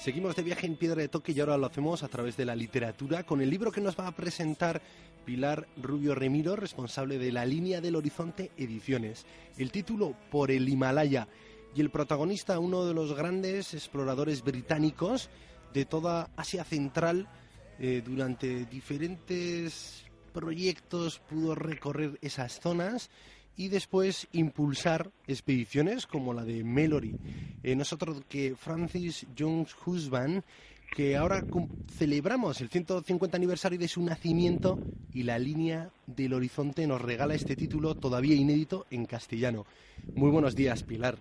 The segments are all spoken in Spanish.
Seguimos de viaje en Piedra de Toque y ahora lo hacemos a través de la literatura con el libro que nos va a presentar Pilar Rubio Remiro, responsable de la línea del Horizonte Ediciones. El título Por el Himalaya y el protagonista, uno de los grandes exploradores británicos de toda Asia Central, eh, durante diferentes proyectos pudo recorrer esas zonas y después impulsar expediciones como la de Mallory. Eh, nosotros que Francis Jones Husband, que ahora celebramos el 150 aniversario de su nacimiento y la línea del horizonte nos regala este título todavía inédito en castellano. Muy buenos días, Pilar.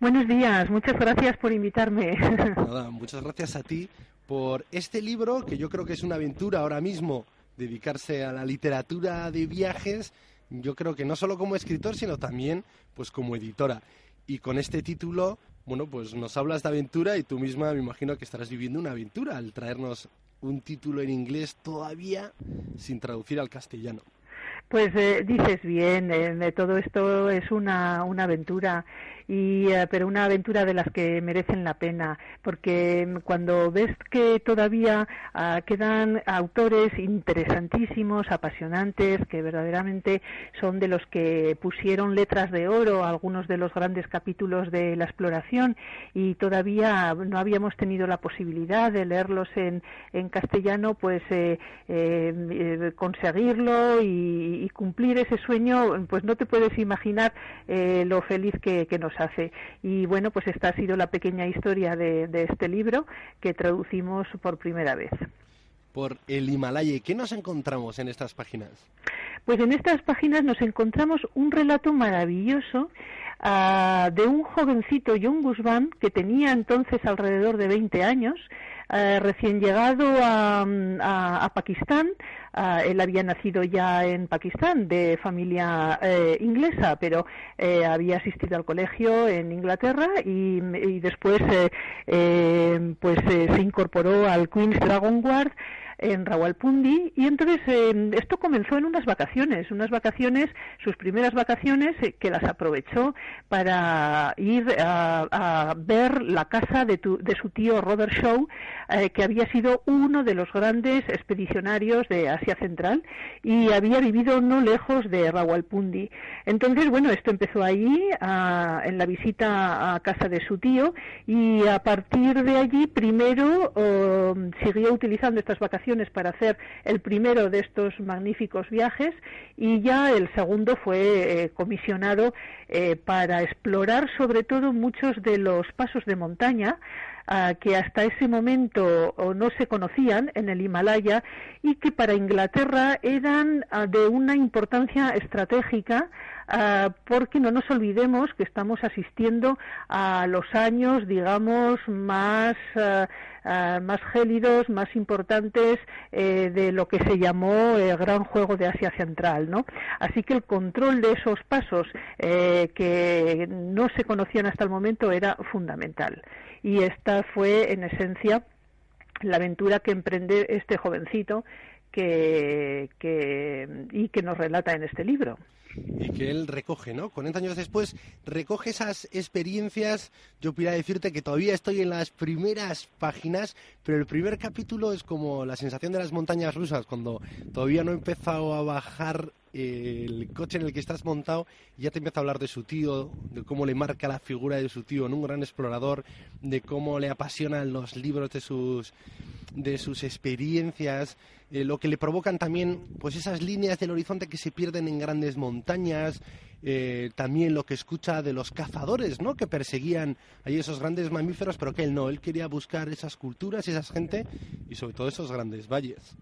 Buenos días, muchas gracias por invitarme. Nada, muchas gracias a ti por este libro que yo creo que es una aventura ahora mismo dedicarse a la literatura de viajes yo creo que no solo como escritor, sino también pues como editora. Y con este título, bueno, pues nos hablas de aventura y tú misma me imagino que estarás viviendo una aventura al traernos un título en inglés todavía sin traducir al castellano. Pues eh, dices bien, eh, todo esto es una, una aventura y eh, pero una aventura de las que merecen la pena porque cuando ves que todavía ah, quedan autores interesantísimos apasionantes que verdaderamente son de los que pusieron letras de oro a algunos de los grandes capítulos de la exploración y todavía no habíamos tenido la posibilidad de leerlos en, en castellano pues eh, eh, y, cumplir ese sueño pues no te puedes imaginar lo feliz que, que nos hace. Y bueno, pues esta ha sido la pequeña historia de, este libro que traducimos por primera vez. Por el Himalaya, ¿qué nos encontramos en estas páginas? Pues en estas páginas nos encontramos un relato maravilloso ah, de un jovencito, John Guzmán, que tenía entonces alrededor de 20 años, eh, recién llegado a, Pakistán. Ah, él había nacido ya en Pakistán de familia eh, inglesa, pero eh, había asistido al colegio en Inglaterra y, después pues se incorporó al Queen's Dragon Guard en Rawalpundi y entonces eh, esto comenzó en unas vacaciones, unas vacaciones, sus primeras vacaciones eh, que las aprovechó para ir a, ver la casa de, su tío Robert Shaw, eh, que había sido uno de los grandes expedicionarios de Asia Central y había vivido no lejos de Rawalpundi. Entonces, bueno, esto empezó allí en la visita a casa de su tío y a partir de allí primero oh, siguió utilizando estas vacaciones para hacer el primero de estos magníficos viajes y ya el segundo fue eh, comisionado eh, para explorar sobre todo muchos de los pasos de montaña ah, que hasta ese momento no se conocían en el Himalaya y que para Inglaterra eran ah, de una importancia estratégica Ah, porque no nos olvidemos que estamos asistiendo a los años, digamos, más, ah, más gélidos, más importantes eh, de lo que se llamó el Gran Juego de Asia Central, ¿no? Así que el control de esos pasos eh, que no se conocían hasta el momento era fundamental. Y esta fue, en esencia, la aventura que emprende este jovencito que, que, y que nos relata en este libro y que él recoge, ¿no? 40 años después recoge esas experiencias. Yo podría decirte que todavía estoy en las primeras páginas, pero el primer capítulo es como la sensación de las montañas rusas, cuando todavía no he empezado a bajar el coche en el que estás montado ya te empieza a hablar de su tío, de cómo le marca la figura de su tío en un gran explorador, de cómo le apasionan los libros de sus, de sus experiencias, eh, lo que le provocan también pues esas líneas del horizonte que se pierden en grandes montañas, eh, también lo que escucha de los cazadores, ¿no? Que perseguían ahí esos grandes mamíferos, pero que él no, él quería buscar esas culturas y esas gente y sobre todo esos grandes valles.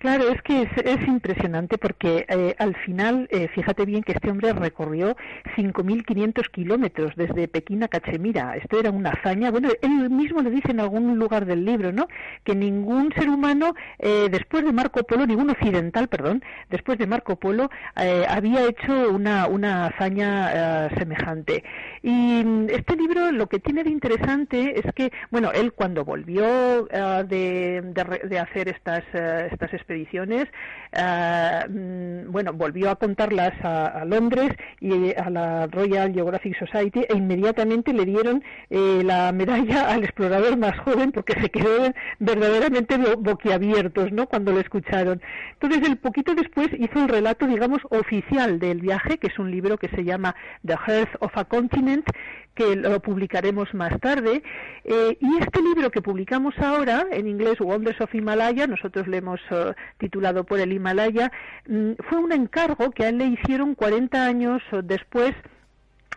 Claro, es que es, impresionante porque eh, al final, eh, fíjate bien que este hombre recorrió 5.500 kilómetros desde Pekín a Cachemira. Esto era una hazaña. Bueno, él mismo le dice en algún lugar del libro, ¿no? Que ningún ser humano, eh, después de Marco Polo, ningún occidental, perdón, después de Marco Polo, había hecho una, una hazaña semejante. Y mm, este libro lo que tiene de interesante es que, bueno, él cuando volvió de, de, hacer estas, estas expediciones, ah, mm, bueno, volvió a contarlas a, Londres y a la Royal Geographic Society e inmediatamente le dieron eh, la medalla al explorador más joven porque se quedó verdaderamente boquiabiertos, ¿no? Cuando lo escucharon. Entonces, el poquito después hizo el relato, digamos, oficial del viaje, que es un libro que se llama The Health of a Continent, que lo publicaremos más tarde. Eh, y este libro que publicamos ahora, en inglés Wonders of Himalaya, nosotros le hemos eh, titulado por el Himalaya, mm, fue un encargo que a él le hicieron 40 años después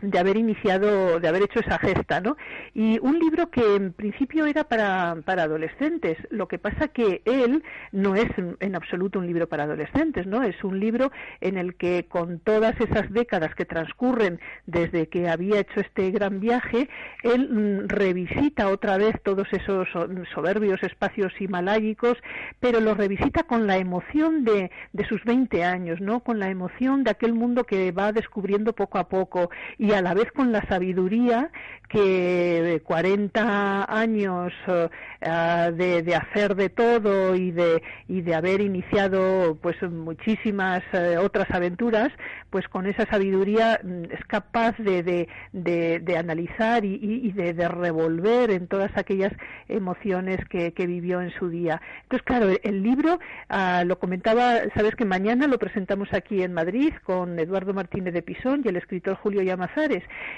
de haber iniciado, de haber hecho esa gesta, ¿no? Y un libro que en principio era para, para adolescentes. Lo que pasa que él no es en absoluto un libro para adolescentes, ¿no? Es un libro en el que con todas esas décadas que transcurren desde que había hecho este gran viaje, él mm, revisita otra vez todos esos soberbios espacios himalayicos, pero los revisita con la emoción de, de sus 20 años, ¿no? Con la emoción de aquel mundo que va descubriendo poco a poco y a la vez con la sabiduría que 40 años eh, de, hacer de todo y de, y de haber iniciado pues muchísimas eh, otras aventuras, pues con esa sabiduría mm, es capaz de, de, analizar y, de, revolver en todas aquellas emociones que, vivió en su día. Entonces, claro, el libro, ah, lo comentaba, sabes que mañana lo presentamos aquí en Madrid con Eduardo Martínez de Pisón y el escritor Julio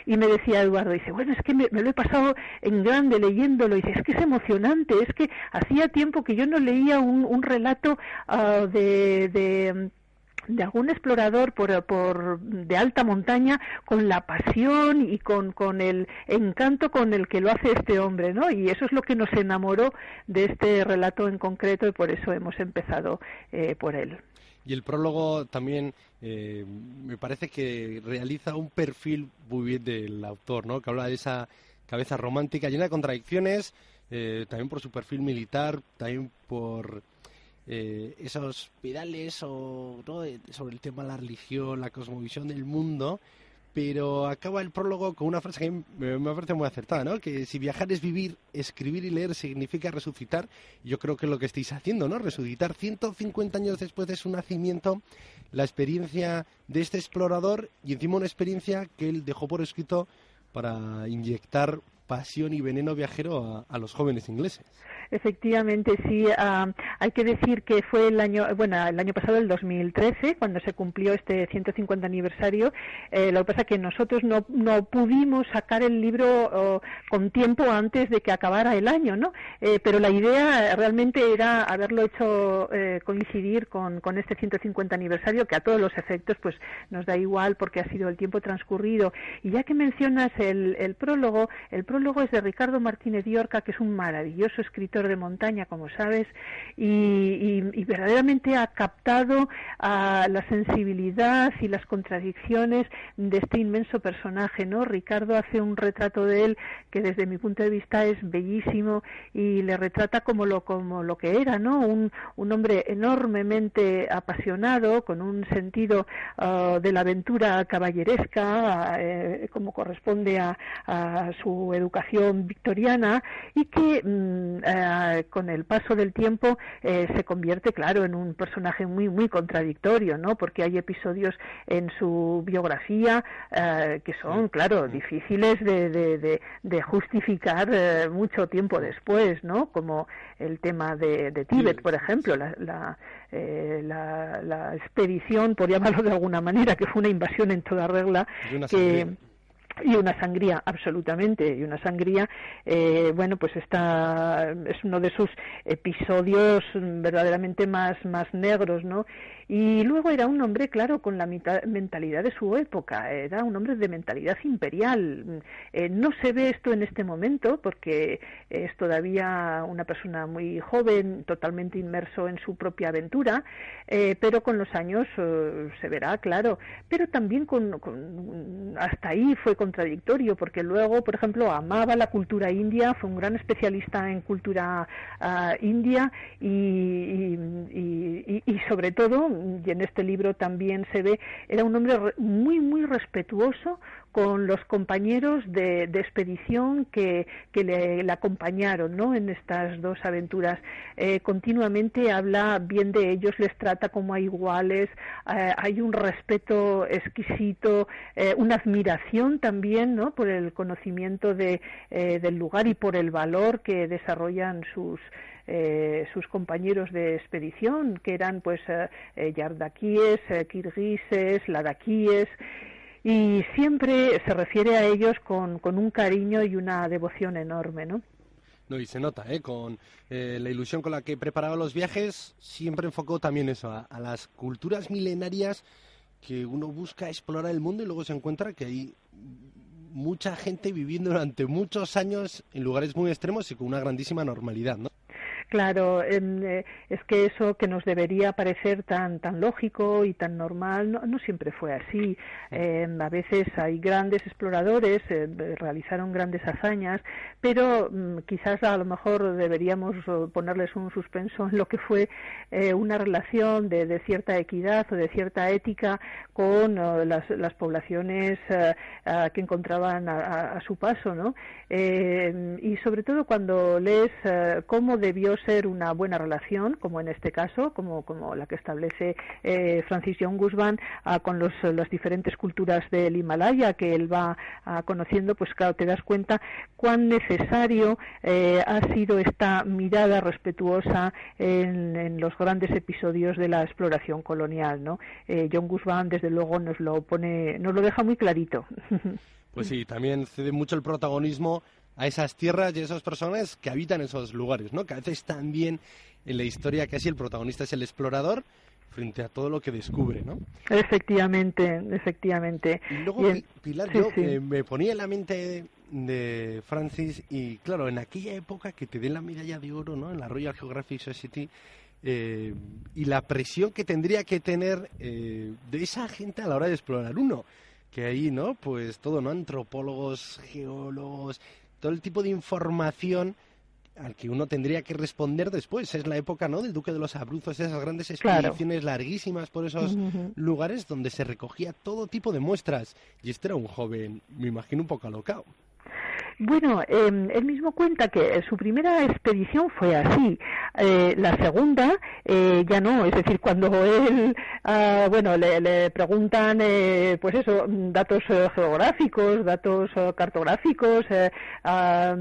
Y me decía Eduardo, dice, bueno, es que me, lo he pasado en grande leyéndolo. Y dice, es que es emocionante, es que hacía tiempo que yo no leía un, relato ah, de, de de algún explorador por, por, de alta montaña con la pasión y con, con, el encanto con el que lo hace este hombre, ¿no? Y eso es lo que nos enamoró de este relato en concreto y por eso hemos empezado eh, por él. Y el prólogo también eh, me parece que realiza un perfil muy bien del autor, ¿no? Que habla de esa cabeza romántica llena de contradicciones, eh, también por su perfil militar, también por eh, esos pedales o sobre el tema de la religión, la cosmovisión del mundo pero acaba el prólogo con una frase que me, parece muy acertada, ¿no? Que si viajar es vivir, escribir y leer significa resucitar, yo creo que es lo que estáis haciendo, ¿no? Resucitar 150 años después de su nacimiento, la experiencia de este explorador y encima una experiencia que él dejó por escrito para inyectar pasión y veneno viajero a los jóvenes ingleses. Efectivamente, sí. hay que decir que fue el año, bueno, el año pasado, el 2013, cuando se cumplió este 150 aniversario. Eh, lo que pasa es que nosotros no, no pudimos sacar el libro con tiempo antes de que acabara el año, ¿no? Eh, pero la idea realmente era haberlo hecho eh, coincidir con, con este 150 aniversario, que a todos los efectos, pues nos da igual porque ha sido el tiempo transcurrido. Y ya que mencionas el, el prólogo, el prólogo es de Ricardo Martínez Diorca, que es un maravilloso escritor de montaña, como sabes, y, verdaderamente ha captado a la sensibilidad y las contradicciones de este inmenso personaje, ¿no? Ricardo hace un retrato de él que desde mi punto de vista es bellísimo y le retrata como lo, como lo que era, ¿no? Un, hombre enormemente apasionado, con un sentido ah, de la aventura caballeresca, eh, como corresponde a, su educación victoriana, y que mm, eh, con el paso del tiempo eh, se convierte, claro, en un personaje muy, muy contradictorio, ¿no? Porque hay episodios en su biografía eh, que son, claro, difíciles de, de, justificar eh, mucho tiempo después, ¿no? Como el tema de, Tíbet, por ejemplo, la, la la, expedición, por llamarlo de alguna manera, que fue una invasión en toda regla, que, y una sangría absolutamente y una sangría eh, bueno pues está es uno de esos episodios verdaderamente más más negros no y luego era un hombre, claro, con la mentalidad de su época, era un hombre de mentalidad imperial. Eh, no se ve esto en este momento porque es todavía una persona muy joven, totalmente inmerso en su propia aventura, eh, pero con los años eh, se verá, claro. Pero también con, hasta ahí fue contradictorio porque luego, por ejemplo, amaba la cultura india, fue un gran especialista en cultura ah, india y, y sobre todo y en este libro también se ve, era un hombre muy, muy respetuoso con los compañeros de, expedición que, le, acompañaron ¿no? en estas dos aventuras. Eh, continuamente habla bien de ellos, les trata como a iguales, eh, hay un respeto exquisito, una admiración también ¿no? por el conocimiento de, del lugar y por el valor que desarrollan sus eh, sus compañeros de expedición, que eran pues eh, eh eh, kirguises, ladaquíes, y siempre se refiere a ellos con, con un cariño y una devoción enorme, ¿no? No, y se nota, ¿eh? con la ilusión con la que preparaba los viajes, siempre enfocó también eso, a, a, las culturas milenarias que uno busca explorar el mundo y luego se encuentra que hay mucha gente viviendo durante muchos años en lugares muy extremos y con una grandísima normalidad, ¿no? Claro, eh, es que eso que nos debería parecer tan tan lógico y tan normal no, siempre fue así. Eh, a veces hay grandes exploradores, eh, realizaron grandes hazañas, pero mm, quizás a lo mejor deberíamos ponerles un suspenso en lo que fue una relación de, cierta equidad o de cierta ética con las, poblaciones que encontraban a, a, su paso, ¿no? y sobre todo cuando lees cómo debió ser una buena relación, como en este caso, como, como la que establece eh, Francis John Guzmán ah, con los, las diferentes culturas del Himalaya que él va ah, conociendo, pues claro, te das cuenta cuán necesario eh, ha sido esta mirada respetuosa en, los grandes episodios de la exploración colonial, ¿no? Eh, John Guzmán, desde luego, nos lo pone, nos lo deja muy clarito. Pues sí, también cede mucho el protagonismo a esas tierras y a esas personas que habitan esos lugares, ¿no? Que a veces también en la historia casi el protagonista es el explorador frente a todo lo que descubre, ¿no? Efectivamente, efectivamente. Y luego, Pilar, yo eh, me ponía en la mente de, Francis y, claro, en aquella época que te den la medalla de oro, ¿no? En la Royal Geographic Society, eh, y la presión que tendría que tener eh, de esa gente a la hora de explorar uno. Que ahí, ¿no? Pues todo, ¿no? Antropólogos, geólogos, todo el tipo de información al que uno tendría que responder después. Es la época, ¿no? Del Duque de los Abruzos, esas grandes expediciones larguísimas por esos lugares donde se recogía todo tipo de muestras. Y este era un joven, me imagino, un poco alocado. Bueno, eh, él mismo cuenta que su primera expedición fue así. Eh, la segunda eh, ya no, es decir, cuando él, ah, bueno, le, preguntan, eh, pues eso, datos geográficos, datos cartográficos, ah,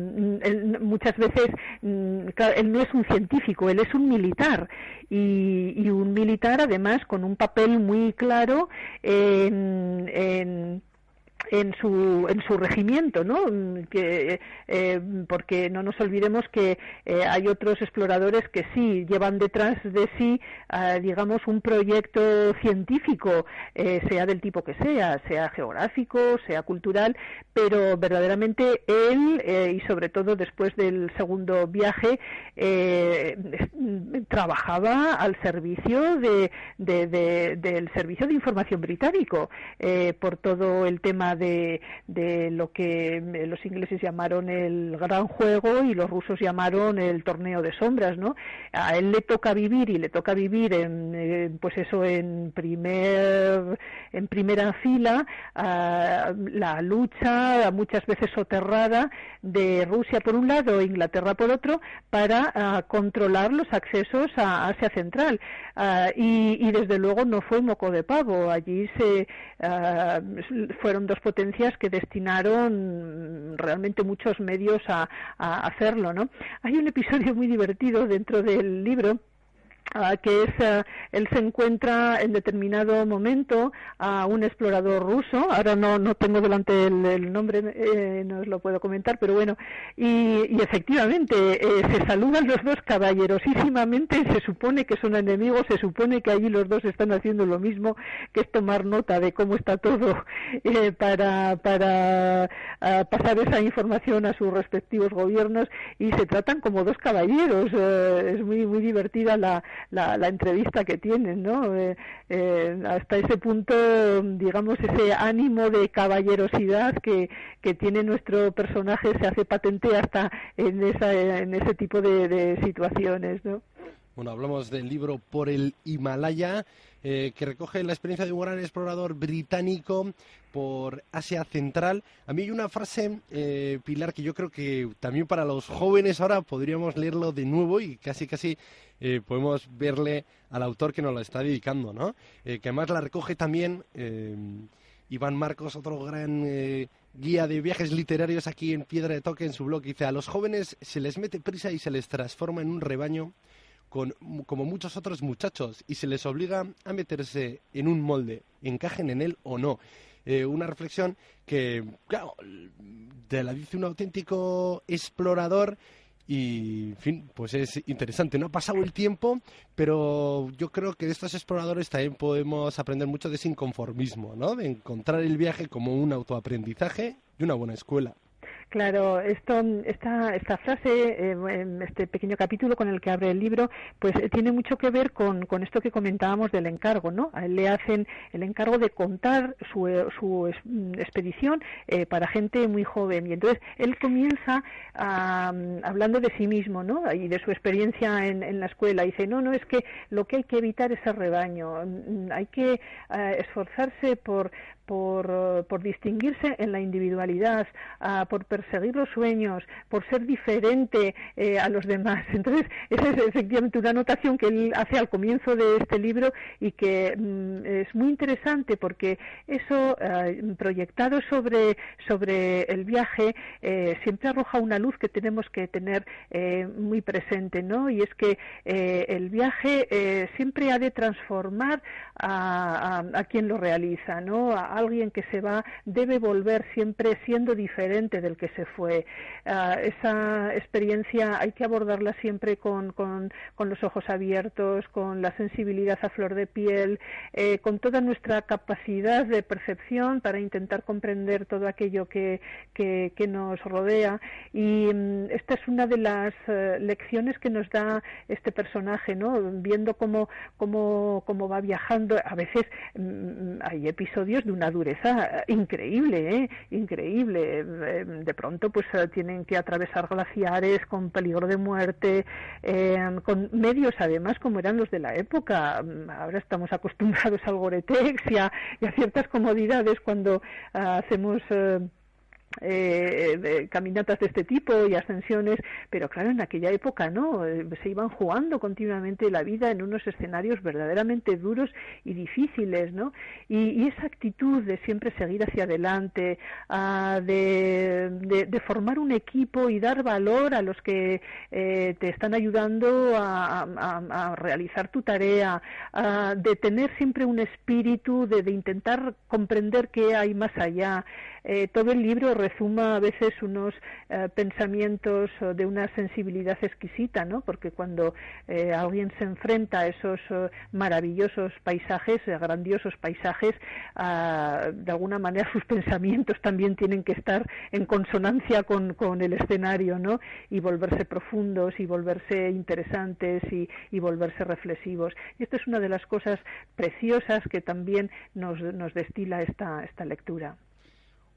muchas veces mm, él no es un científico, él es un militar y, y un militar además con un papel muy claro en, en en su en su regimiento no que eh, porque no nos olvidemos que eh, hay otros exploradores que sí llevan detrás de sí ah, digamos un proyecto científico eh, sea del tipo que sea sea geográfico sea cultural pero verdaderamente él y sobre todo después del segundo viaje trabajaba al servicio de, del servicio de información británico por todo el tema de, lo que los ingleses llamaron el gran juego y los rusos llamaron el torneo de sombras, ¿no? A él le toca vivir y le toca vivir en, pues eso en primer en primera fila la lucha muchas veces soterrada de Rusia por un lado e Inglaterra por otro para controlar los accesos a Asia Central y, y, desde luego no fue moco de pavo allí se fueron dos potencias que destinaron realmente muchos medios a, hacerlo, ¿no? Hay un episodio muy divertido dentro del libro Ah, que es eh, él se encuentra en determinado momento a un explorador ruso. Ahora no no tengo delante el, nombre eh, no os lo puedo comentar pero bueno. Y, efectivamente eh, se saludan los dos caballerosísimamente. Se supone que son enemigos se supone que allí los dos están haciendo lo mismo que es tomar nota de cómo está todo para para ah, pasar esa información a sus respectivos gobiernos. Y se tratan como dos caballeros es muy muy divertida la la, entrevista que tienen, ¿no? Eh, eh, hasta ese punto, digamos, ese ánimo de caballerosidad que, que tiene nuestro personaje se hace patente hasta en, esa, en ese tipo de, situaciones, ¿no? Bueno, hablamos del libro Por el Himalaya, eh, que recoge la experiencia de un gran explorador británico por Asia Central. A mí hay una frase, eh, Pilar, que yo creo que también para los jóvenes ahora podríamos leerlo de nuevo y casi casi eh, podemos verle al autor que nos lo está dedicando, ¿no? que además la recoge también Iván Marcos, otro gran guía de viajes literarios aquí en Piedra de Toque en su blog. Dice, a los jóvenes se les mete prisa y se les transforma en un rebaño como muchos otros muchachos y se les obliga a meterse en un molde, encajen en él o no. Eh, una reflexión que, claro, te la dice un auténtico explorador y, en fin, pues es interesante. No ha pasado el tiempo, pero yo creo que de estos exploradores también podemos aprender mucho de ese inconformismo, ¿no? De encontrar el viaje como un autoaprendizaje y una buena escuela. Claro, esto, esta, esta frase, eh, este pequeño capítulo con el que abre el libro, pues eh, tiene mucho que ver con, esto que comentábamos del encargo, ¿no? A él le hacen el encargo de contar su, eh, su mm, expedición para gente muy joven y entonces él comienza hablando de sí mismo, ¿no? Y de su experiencia en, en, la escuela. Dice, no, no, es que lo que hay que evitar es el rebaño, mm, hay que esforzarse por, por, por, distinguirse en la individualidad, por perseguir los sueños, por ser diferente eh, a los demás. Entonces, esa es efectivamente una anotación que él hace al comienzo de este libro y que mm, es muy interesante porque eso, eh, proyectado sobre, sobre el viaje, eh, siempre arroja una luz que tenemos que tener muy presente, ¿no? Y es que el viaje siempre ha de transformar a, a, quien lo realiza, ¿no? A alguien que se va debe volver siempre siendo diferente del que se fue. Ah, esa experiencia hay que abordarla siempre con, los ojos abiertos, con la sensibilidad a flor de piel, eh, con toda nuestra capacidad de percepción para intentar comprender todo aquello que, nos rodea. Y mm, esta es una de las eh, lecciones que nos da este personaje, ¿no? Viendo cómo, cómo, cómo va viajando. A veces mm, hay episodios de una dureza increíble, ¿eh? increíble de pronto pues eh, tienen que atravesar glaciares con peligro de muerte, eh, con medios además como eran los de la época. Mm, ahora estamos acostumbrados al Goretex y a, ciertas comodidades cuando hacemos eh, eh, caminatas de este tipo y ascensiones, pero claro, en aquella época no, eh, se iban jugando continuamente la vida en unos escenarios verdaderamente duros y difíciles, ¿no? Y, esa actitud de siempre seguir hacia adelante, ah, de, formar un equipo y dar valor a los que eh, te están ayudando a, realizar tu tarea, de tener siempre un espíritu de, de intentar comprender qué hay más allá, eh, todo el libro resuma a veces unos eh, pensamientos de una sensibilidad exquisita, ¿no? Porque cuando eh, alguien se enfrenta a esos maravillosos paisajes, grandiosos paisajes, ah, de alguna manera sus pensamientos también tienen que estar en consonancia con, el escenario, ¿no? Y volverse profundos y volverse interesantes y, y volverse reflexivos. Y esto es una de las cosas preciosas que también nos, nos destila esta, esta lectura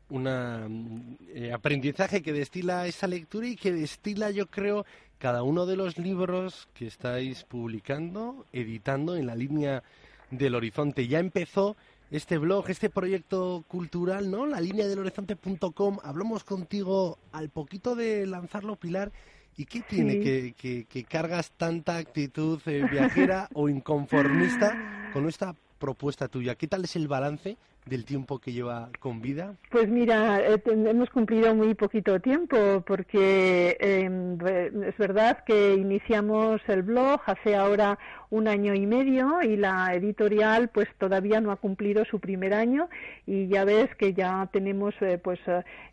un eh, aprendizaje que destila esa lectura y que destila, yo creo, cada uno de los libros que estáis publicando, editando en la línea del horizonte. Ya empezó este blog, este proyecto cultural, ¿no? La línea del horizonte.com. Hablamos contigo al poquito de lanzarlo, Pilar. ¿Y qué tiene que, que, cargas tanta actitud eh, viajera o inconformista con esta propuesta tuya? ¿Qué tal es el balance del tiempo que lleva con vida? Pues mira, eh, hemos cumplido muy poquito tiempo porque em, es verdad que iniciamos el blog hace ahora un año y medio y la editorial pues todavía no ha cumplido su primer año y ya ves que ya tenemos eh, pues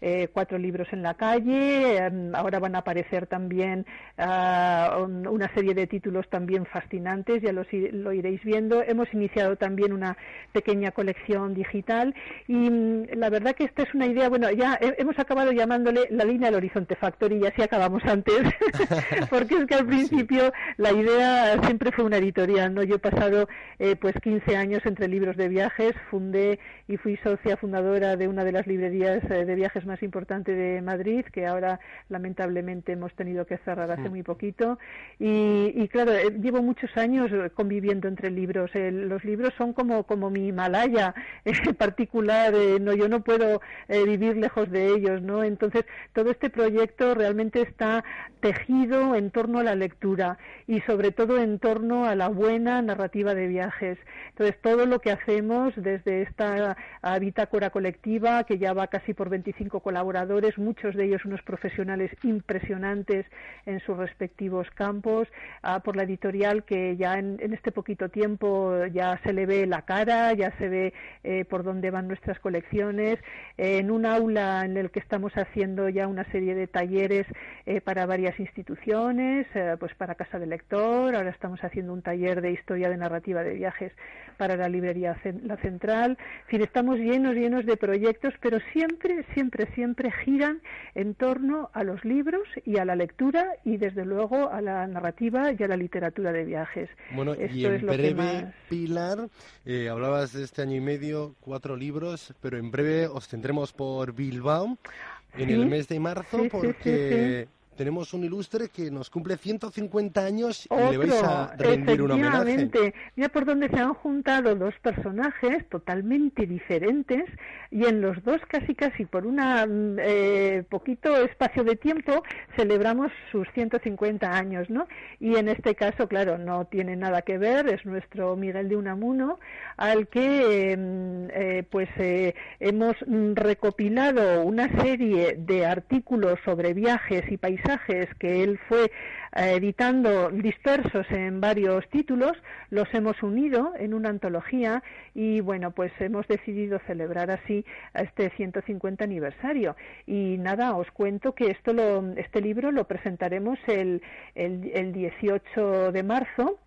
eh, cuatro libros en la calle, em, ahora van a aparecer también ah, una serie de títulos también fascinantes, ya los, lo iréis viendo. Hemos iniciado también una pequeña colección digital tal. Y mm, la verdad que esta es una idea, bueno, ya hemos acabado llamándole la línea del Horizonte Factory, y así acabamos antes, porque es que al principio la idea siempre fue una editorial, ¿no? Yo he pasado eh, pues 15 años entre libros de viajes, fundé y fui socia fundadora de una de las librerías eh, de viajes más importantes de Madrid, que ahora lamentablemente hemos tenido que cerrar hace mm. muy poquito. Y, claro, eh, llevo muchos años conviviendo entre libros. los libros son como, como mi Himalaya particular, no, yo no puedo vivir lejos de ellos, ¿no? Entonces, todo este proyecto realmente está tejido en torno a la lectura y sobre todo en torno a la buena narrativa de viajes. Entonces, todo lo que hacemos desde esta bitácora colectiva, que ya va casi por 25 colaboradores, muchos de ellos unos profesionales impresionantes en sus respectivos campos, por la editorial que ya en, este poquito tiempo ya se le ve la cara, ya se ve eh, por dónde van nuestras colecciones, en un aula en el que estamos haciendo ya una serie de talleres eh, para varias instituciones, eh, pues para Casa del Lector, ahora estamos haciendo un taller de historia de narrativa de viajes para la librería La Central. En fin, estamos llenos, llenos de proyectos, pero siempre, siempre, siempre giran en torno a los libros y a la lectura y desde luego a la narrativa y a la literatura de viajes. Bueno, y en breve, Pilar, eh, hablabas de este año y medio, cuatro libros, pero en breve os tendremos por Bilbao en el mes de marzo porque tenemos un ilustre que nos cumple 150 años y le vais a rendir un homenaje. Mira por dónde se han juntado dos personajes totalmente diferentes y en los dos casi casi por un eh, poquito espacio de tiempo celebramos sus 150 años, ¿no? Y en este caso, claro, no tiene nada que ver, es nuestro Miguel de Unamuno al que em, eh, pues eh, hemos recopilado una serie de artículos sobre viajes y paisajes que él fue eh, editando dispersos en varios títulos, los hemos unido en una antología y bueno, pues hemos decidido celebrar así este 150 aniversario. Y nada, os cuento que esto lo, este libro lo presentaremos el, el, el 18 de marzo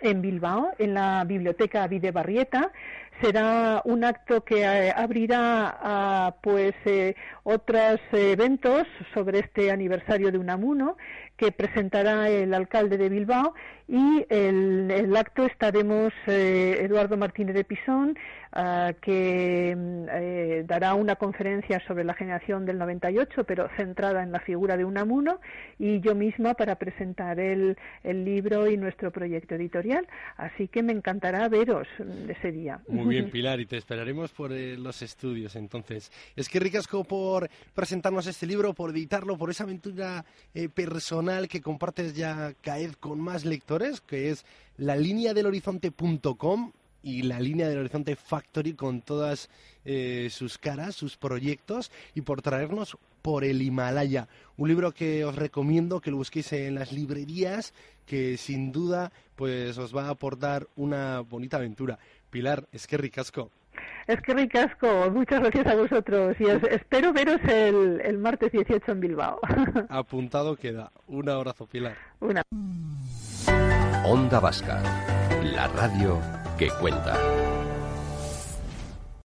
en Bilbao, en la Biblioteca Vide Barrieta. Será un acto que eh, abrirá a pues eh, otros eventos sobre este aniversario de Unamuno que presentará el alcalde de Bilbao y el, el acto estaremos eh, Eduardo Martínez de Pisón, ah, que mm, eh, dará una conferencia sobre la generación del 98, pero centrada en la figura de Unamuno, y yo misma para presentar el, libro y nuestro proyecto editorial. Así que me encantará veros ese día. Muy bien, Pilar, y te esperaremos por eh, los estudios entonces. Es que ricasco por presentarnos este libro, por editarlo, por esa aventura personal que compartes ya Caed con más lectores, que es la línea del horizonte.com y la línea del Horizonte Factory con todas eh, sus caras, sus proyectos y por traernos por el Himalaya. Un libro que os recomiendo que lo busquéis en las librerías, que sin duda pues os va a aportar una bonita aventura. Pilar, es que ricasco. Es que ricasco, muchas gracias a vosotros y espero veros el, el, martes 18 en Bilbao. Apuntado queda. Un abrazo, Pilar. Una. Onda Vasca, la radio que cuenta.